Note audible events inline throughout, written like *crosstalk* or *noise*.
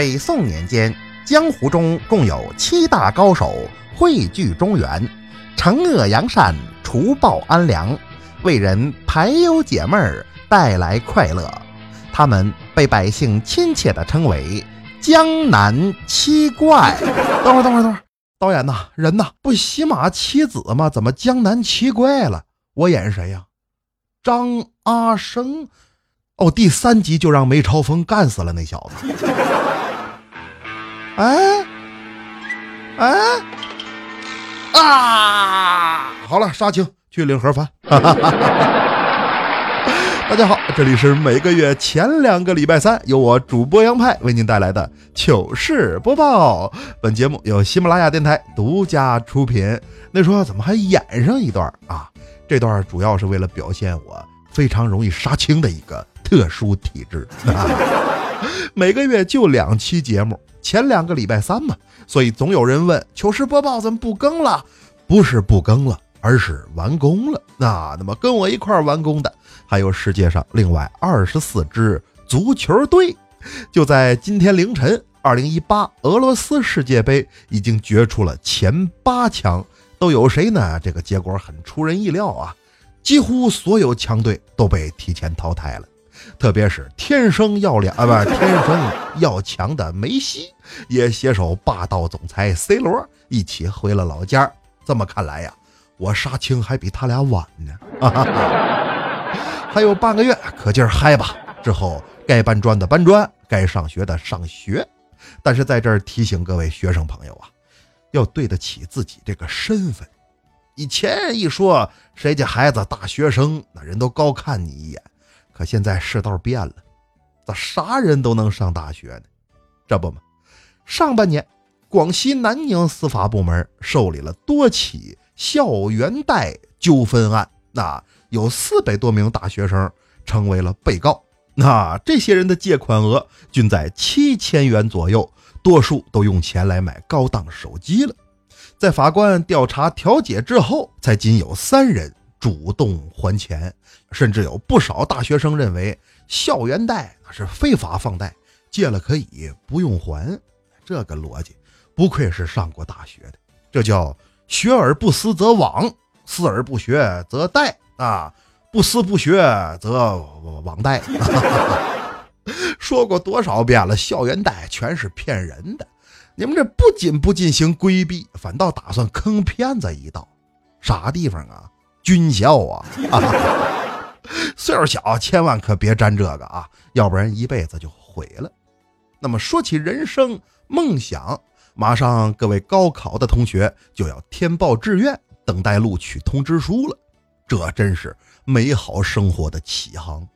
北宋年间，江湖中共有七大高手汇聚中原，惩恶扬善，除暴安良，为人排忧解闷儿，带来快乐。他们被百姓亲切地称为“江南七怪”。等会儿，等会儿，等会儿，导演呐，人呐，不喜马七子吗？怎么江南七怪了？我演谁呀？张阿生。哦，第三集就让梅超风干死了那小子。哎，哎，啊！好了，杀青去领盒饭。*laughs* 大家好，这里是每个月前两个礼拜三由我主播杨派为您带来的糗事播报。本节目由喜马拉雅电台独家出品。那说怎么还演上一段啊？这段主要是为了表现我非常容易杀青的一个特殊体质。*laughs* 每个月就两期节目，前两个礼拜三嘛，所以总有人问糗事播报怎么不更了？不是不更了。而是完工了。那那么跟我一块完工的，还有世界上另外二十四支足球队。就在今天凌晨，二零一八俄罗斯世界杯已经决出了前八强，都有谁呢？这个结果很出人意料啊！几乎所有强队都被提前淘汰了，特别是天生要脸啊，不 *laughs* 天生要强的梅西，也携手霸道总裁 C 罗一起回了老家。这么看来呀。我杀青还比他俩晚呢，*laughs* 还有半个月，可劲儿嗨吧！之后该搬砖的搬砖，该上学的上学。但是在这儿提醒各位学生朋友啊，要对得起自己这个身份。以前一说谁家孩子大学生，那人都高看你一眼。可现在世道变了，咋啥人都能上大学呢？这不嘛，上半年广西南宁司法部门受理了多起。校园贷纠纷案，那有四百多名大学生成为了被告。那这些人的借款额均在七千元左右，多数都用钱来买高档手机了。在法官调查调解之后，才仅有三人主动还钱，甚至有不少大学生认为校园贷那是非法放贷，借了可以不用还。这个逻辑，不愧是上过大学的，这叫。学而不思则罔，思而不学则殆啊！不思不学则罔殆。*laughs* 说过多少遍了，校园贷全是骗人的。你们这不仅不进行规避，反倒打算坑骗子一道。啥地方啊？军校啊！*laughs* 岁数小，千万可别沾这个啊，要不然一辈子就毁了。那么说起人生梦想。马上，各位高考的同学就要填报志愿，等待录取通知书了。这真是美好生活的起航。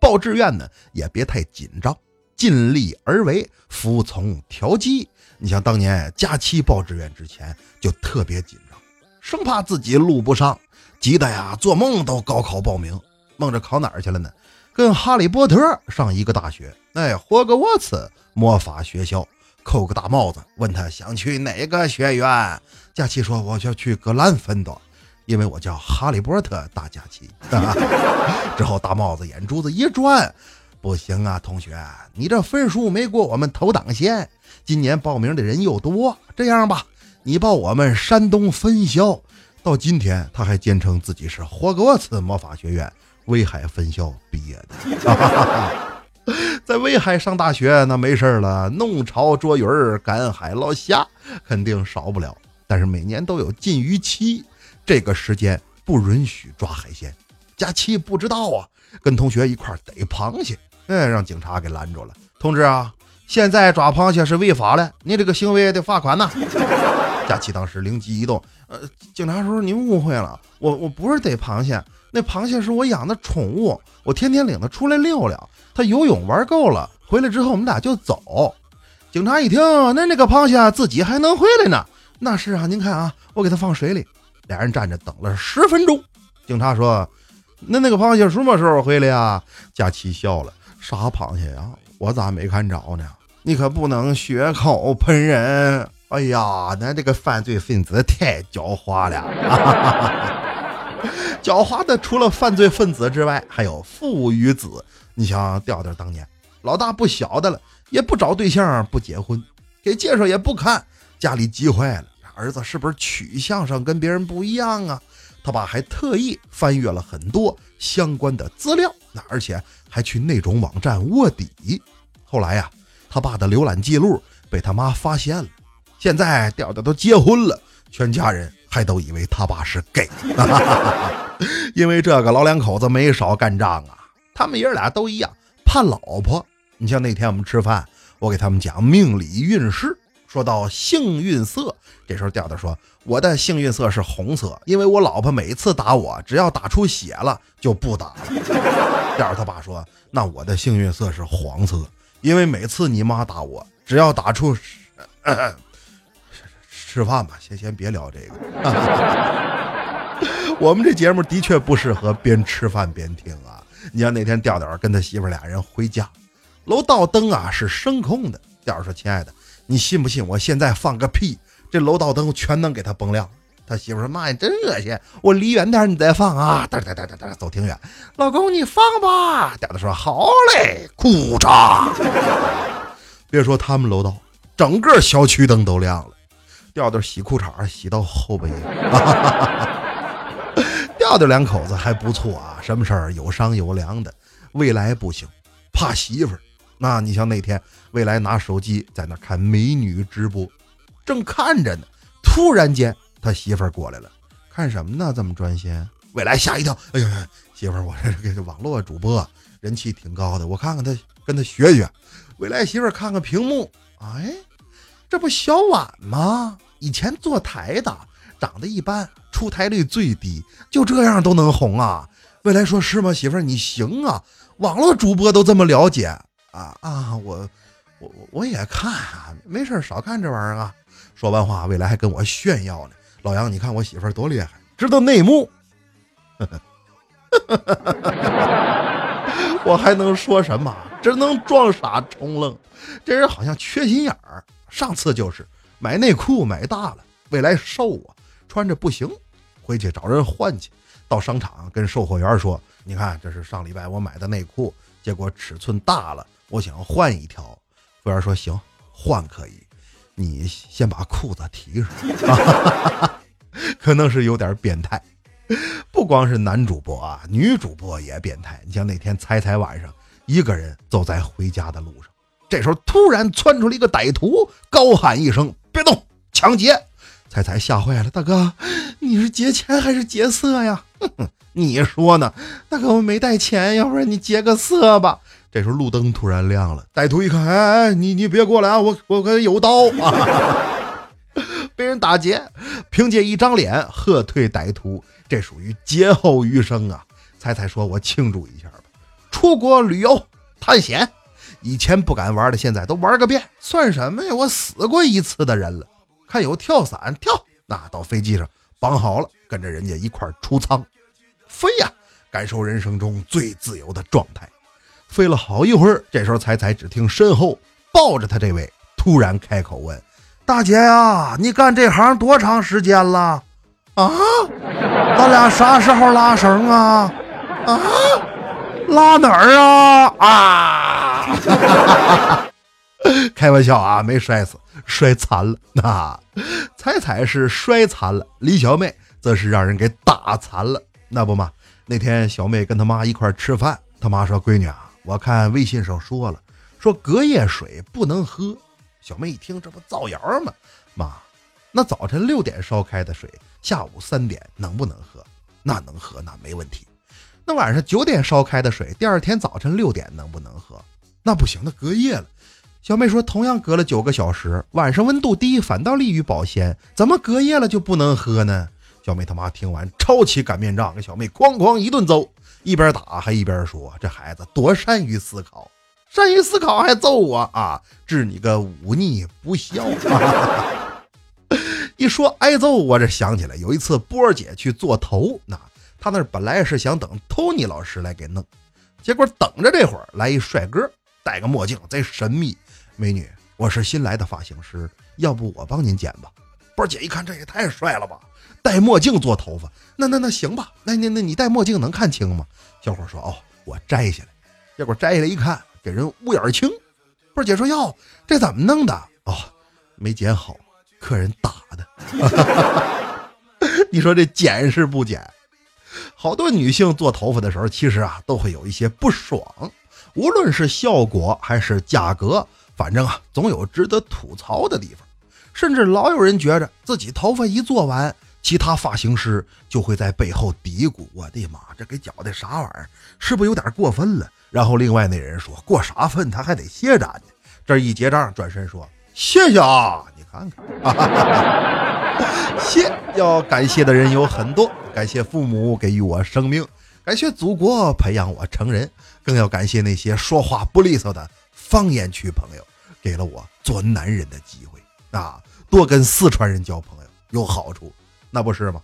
报志愿呢，也别太紧张，尽力而为，服从调剂。你像当年佳期报志愿之前就特别紧张，生怕自己录不上，急得呀，做梦都高考报名，梦着考哪儿去了呢？跟哈利波特上一个大学，哎，霍格沃茨魔法学校。扣个大帽子，问他想去哪个学院？佳琪说：“我要去格兰芬多，因为我叫哈利波特。”大佳琪之后，大帽子眼珠子一转：“不行啊，同学，你这分数没过我们投档线。今年报名的人又多，这样吧，你报我们山东分校。到今天，他还坚称自己是霍格沃茨魔法学院威海分校毕业的。*laughs* ”在威海上大学，那没事了，弄潮捉鱼儿、赶海捞虾，肯定少不了。但是每年都有禁渔期，这个时间不允许抓海鲜。假期不知道啊，跟同学一块逮螃蟹，哎，让警察给拦住了。同志啊，现在抓螃蟹是违法了，你这个行为得罚款呐。佳琪当时灵机一动，呃，警察叔叔您误会了，我我不是逮螃蟹，那螃蟹是我养的宠物，我天天领它出来溜溜。它游泳玩够了，回来之后我们俩就走。警察一听，那那个螃蟹自己还能回来呢？那是啊，您看啊，我给它放水里。俩人站着等了十分钟。警察说：“那那个螃蟹什么时候回来呀？”佳琪笑了：“啥螃蟹呀？我咋没看着呢？你可不能血口喷人！哎呀，那这个犯罪分子太狡猾了。*laughs* 狡猾的除了犯罪分子之外，还有父与子。你想调调当年老大不小的了，也不找对象，不结婚，给介绍也不看，家里急坏了，儿子是不是取向上跟别人不一样啊？他爸还特意翻阅了很多相关的资料，那而且还去那种网站卧底。后来呀，他爸的浏览记录被他妈发现了，现在调调都结婚了，全家人还都以为他爸是 gay。因为这个老两口子没少干仗啊，他们爷俩都一样怕老婆。你像那天我们吃饭，我给他们讲命理运势，说到幸运色，这时候调调说。我的幸运色是红色，因为我老婆每次打我，只要打出血了就不打了。第二，他爸说：“那我的幸运色是黄色，因为每次你妈打我，只要打出……吃饭吧，先先别聊这个。*laughs* 我们这节目的确不适合边吃饭边听啊。你像那天调调跟他媳妇俩人回家，楼道灯啊是声控的。调说：亲爱的，你信不信我现在放个屁？”这楼道灯全能给他崩亮。他媳妇说：“妈呀，真恶心！我离远点，你再放啊！”哒哒哒哒哒，走挺远。老公，你放吧。嗲子说：“好嘞。”裤衩。别说他们楼道，整个小区灯都亮了。调调洗裤衩洗到后背。*laughs* 调调两口子还不错啊，什么事儿有商有量的。未来不行，怕媳妇儿。那你像那天，未来拿手机在那看美女直播。正看着呢，突然间他媳妇儿过来了，看什么呢？这么专心？未来吓一跳，哎呦，媳妇儿，我这个网络主播人气挺高的，我看看他，跟他学学。未来媳妇儿看看屏幕，哎，这不小婉吗？以前坐台的，长得一般，出台率最低，就这样都能红啊？未来说是吗？媳妇儿你行啊，网络主播都这么了解啊啊！我我我也看啊，没事少看这玩意儿啊。说完话，未来还跟我炫耀呢。老杨，你看我媳妇儿多厉害，知道内幕。*laughs* 我还能说什么？只能装傻充愣。这人好像缺心眼儿。上次就是买内裤买大了，未来瘦啊，穿着不行，回去找人换去。到商场跟售货员说：“你看，这是上礼拜我买的内裤，结果尺寸大了，我想换一条。”服务员说：“行，换可以。”你先把裤子提上，*laughs* 可能是有点变态。不光是男主播啊，女主播也变态。你像那天猜猜晚上一个人走在回家的路上，这时候突然窜出了一个歹徒，高喊一声：“别动，抢劫！”彩彩吓坏了，大哥，你是劫钱还是劫色呀？哼哼你说呢？大哥，我没带钱，要不然你劫个色吧。这时候路灯突然亮了，歹徒一看，哎哎，你你别过来啊，我我可有刀啊！*laughs* 被人打劫，凭借一张脸喝退歹徒，这属于劫后余生啊！彩彩说，我庆祝一下吧，出国旅游探险，以前不敢玩的，现在都玩个遍，算什么呀？我死过一次的人了。看有跳伞跳，那到飞机上绑好了，跟着人家一块出舱飞呀，感受人生中最自由的状态。飞了好一会儿，这时候彩彩只听身后抱着他这位突然开口问：“大姐呀，你干这行多长时间了？啊，咱俩啥时候拉绳啊？啊，拉哪儿啊？啊！*laughs* 开玩笑啊，没摔死，摔残了。那彩彩是摔残了，李小妹则是让人给打残了。那不嘛，那天小妹跟她妈一块吃饭，她妈说：‘闺女啊。’我看微信上说了，说隔夜水不能喝。小妹一听，这不造谣吗？妈，那早晨六点烧开的水，下午三点能不能喝？那能喝，那没问题。那晚上九点烧开的水，第二天早晨六点能不能喝？那不行，那隔夜了。小妹说，同样隔了九个小时，晚上温度低，反倒利于保鲜，怎么隔夜了就不能喝呢？小妹他妈听完，抄起擀面杖，给小妹哐哐一顿揍。一边打还一边说：“这孩子多善于思考，善于思考还揍我啊！治你个忤逆不孝！” *laughs* 一说挨揍，我这想起来有一次波儿姐去做头，那他那本来是想等托尼老师来给弄，结果等着这会儿来一帅哥，戴个墨镜，贼神秘。美女，我是新来的发型师，要不我帮您剪吧？波儿姐一看，这也太帅了吧！戴墨镜做头发，那那那行吧，那那那你戴墨镜能看清吗？小伙说：“哦，我摘下来。”结果摘下来一看，给人乌眼青。波姐说：“哟，这怎么弄的？哦，没剪好，客人打的。*laughs* 你说这剪是不剪？*laughs* 好多女性做头发的时候，其实啊都会有一些不爽，无论是效果还是价格，反正啊总有值得吐槽的地方。甚至老有人觉着自己头发一做完，其他发型师就会在背后嘀咕：“我的妈，这给搅的啥玩意儿？是不是有点过分了？”然后另外那人说：“过啥分？他还得谢咱呢。”这一结账，转身说：“谢谢啊，你看看，*laughs* 谢要感谢的人有很多，感谢父母给予我生命，感谢祖国培养我成人，更要感谢那些说话不利索的方言区朋友，给了我做男人的机会啊。”多跟四川人交朋友有好处，那不是吗？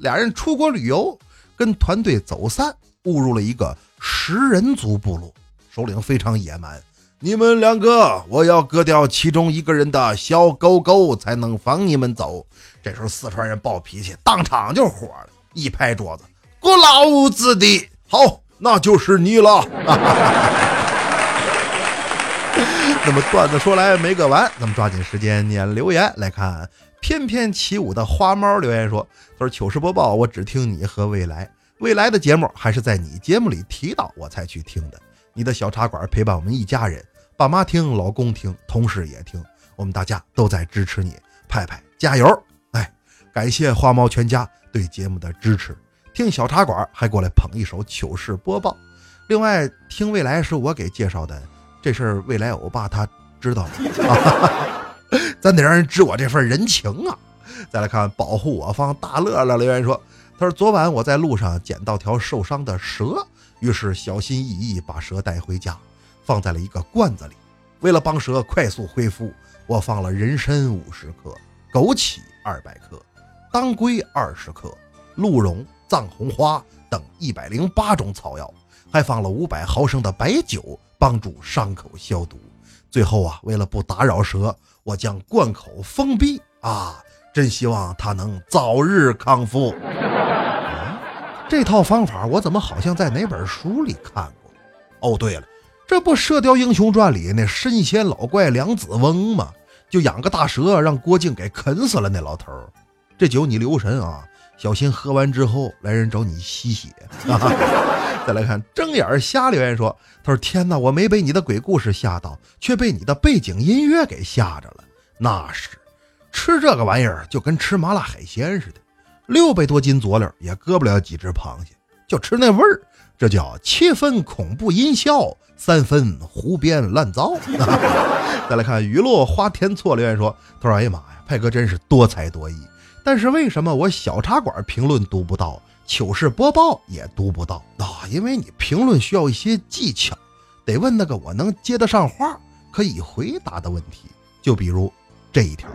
俩人出国旅游，跟团队走散，误入了一个食人族部落，首领非常野蛮。你们两个，我要割掉其中一个人的小狗狗，才能放你们走。这时候四川人暴脾气，当场就火了，一拍桌子：“过老子的！好，那就是你了。*laughs* ”那么段子说来没个完，咱们抓紧时间念留言来看。翩翩起舞的花猫留言说：“他说糗事播报，我只听你和未来，未来的节目还是在你节目里提到我才去听的。你的小茶馆陪伴我们一家人，爸妈听，老公听，同事也听，我们大家都在支持你，派派加油！感谢花猫全家对节目的支持，听小茶馆还过来捧一首糗事播报。另外，听未来是我给介绍的。”这事儿未来欧巴他知道了，*laughs* 咱得让人知我这份人情啊！再来看保护我方大乐乐留言说：“他说昨晚我在路上捡到条受伤的蛇，于是小心翼翼把蛇带回家，放在了一个罐子里。为了帮蛇快速恢复，我放了人参五十克、枸杞二百克、当归二十克、鹿茸、藏红花等一百零八种草药，还放了五百毫升的白酒。”帮助伤口消毒。最后啊，为了不打扰蛇，我将罐口封闭啊！真希望它能早日康复。这套方法我怎么好像在哪本书里看过？哦，对了，这不《射雕英雄传》里那神仙老怪梁子翁吗？就养个大蛇让郭靖给啃死了那老头。这酒你留神啊，小心喝完之后来人找你吸血。*laughs* 再来看睁眼瞎留言说：“他说天哪，我没被你的鬼故事吓到，却被你的背景音乐给吓着了。那是吃这个玩意儿就跟吃麻辣海鲜似的，六百多斤佐料也割不了几只螃蟹，就吃那味儿。这叫七分恐怖音效，三分胡编乱造。*laughs* ”再来看雨落花田错留言说：“他说哎呀妈呀，派哥真是多才多艺，但是为什么我小茶馆评论读不到？”糗事播报也读不到啊，因为你评论需要一些技巧，得问那个我能接得上话、可以回答的问题。就比如这一条，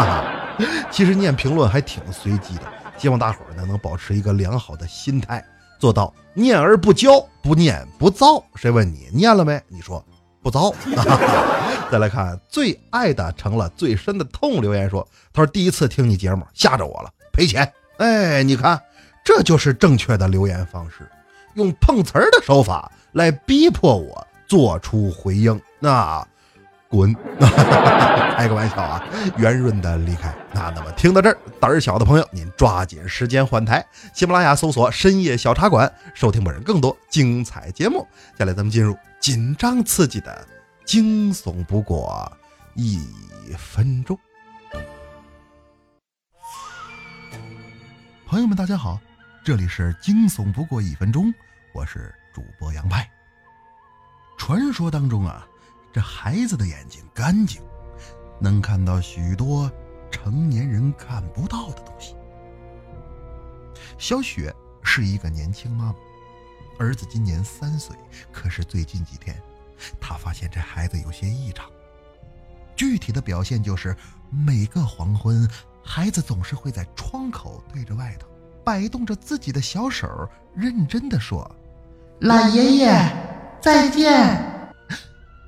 *laughs* 其实念评论还挺随机的，希望大伙儿呢能保持一个良好的心态，做到念而不骄，不念不躁。谁问你念了没？你说不躁。*laughs* 再来看最爱的成了最深的痛留言说，他说第一次听你节目吓着我了，赔钱。哎，你看。这就是正确的留言方式，用碰瓷儿的手法来逼迫我做出回应。那滚！*laughs* 开个玩笑啊，圆润的离开。那那么听到这儿，胆儿小的朋友，您抓紧时间换台。喜马拉雅搜索“深夜小茶馆”，收听本人更多精彩节目。接下来咱们进入紧张刺激的惊悚不过一分钟。朋友们，大家好。这里是惊悚不过一分钟，我是主播杨派。传说当中啊，这孩子的眼睛干净，能看到许多成年人看不到的东西。小雪是一个年轻妈妈，儿子今年三岁，可是最近几天，他发现这孩子有些异常。具体的表现就是，每个黄昏，孩子总是会在窗口对着外头。摆动着自己的小手，认真的说：“老爷爷，再见。”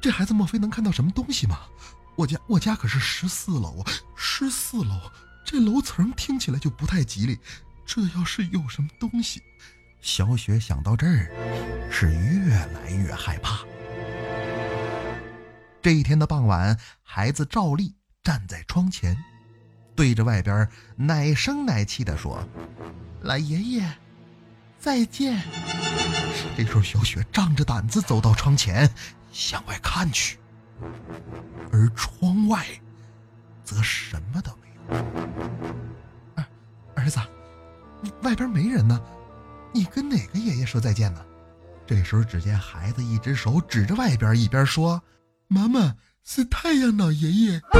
这孩子莫非能看到什么东西吗？我家我家可是十四楼啊，十四楼，这楼层听起来就不太吉利。这要是有什么东西，小雪想到这儿，是越来越害怕。这一天的傍晚，孩子照例站在窗前，对着外边奶声奶气地说：“老爷爷，再见。”这时候，小雪仗着胆子走到窗前，向外看去，而窗外则什么都没有。儿儿子，外边没人呢，你跟哪个爷爷说再见呢？这时候，只见孩子一只手指着外边，一边说：“妈妈是太阳老爷爷。*laughs* ”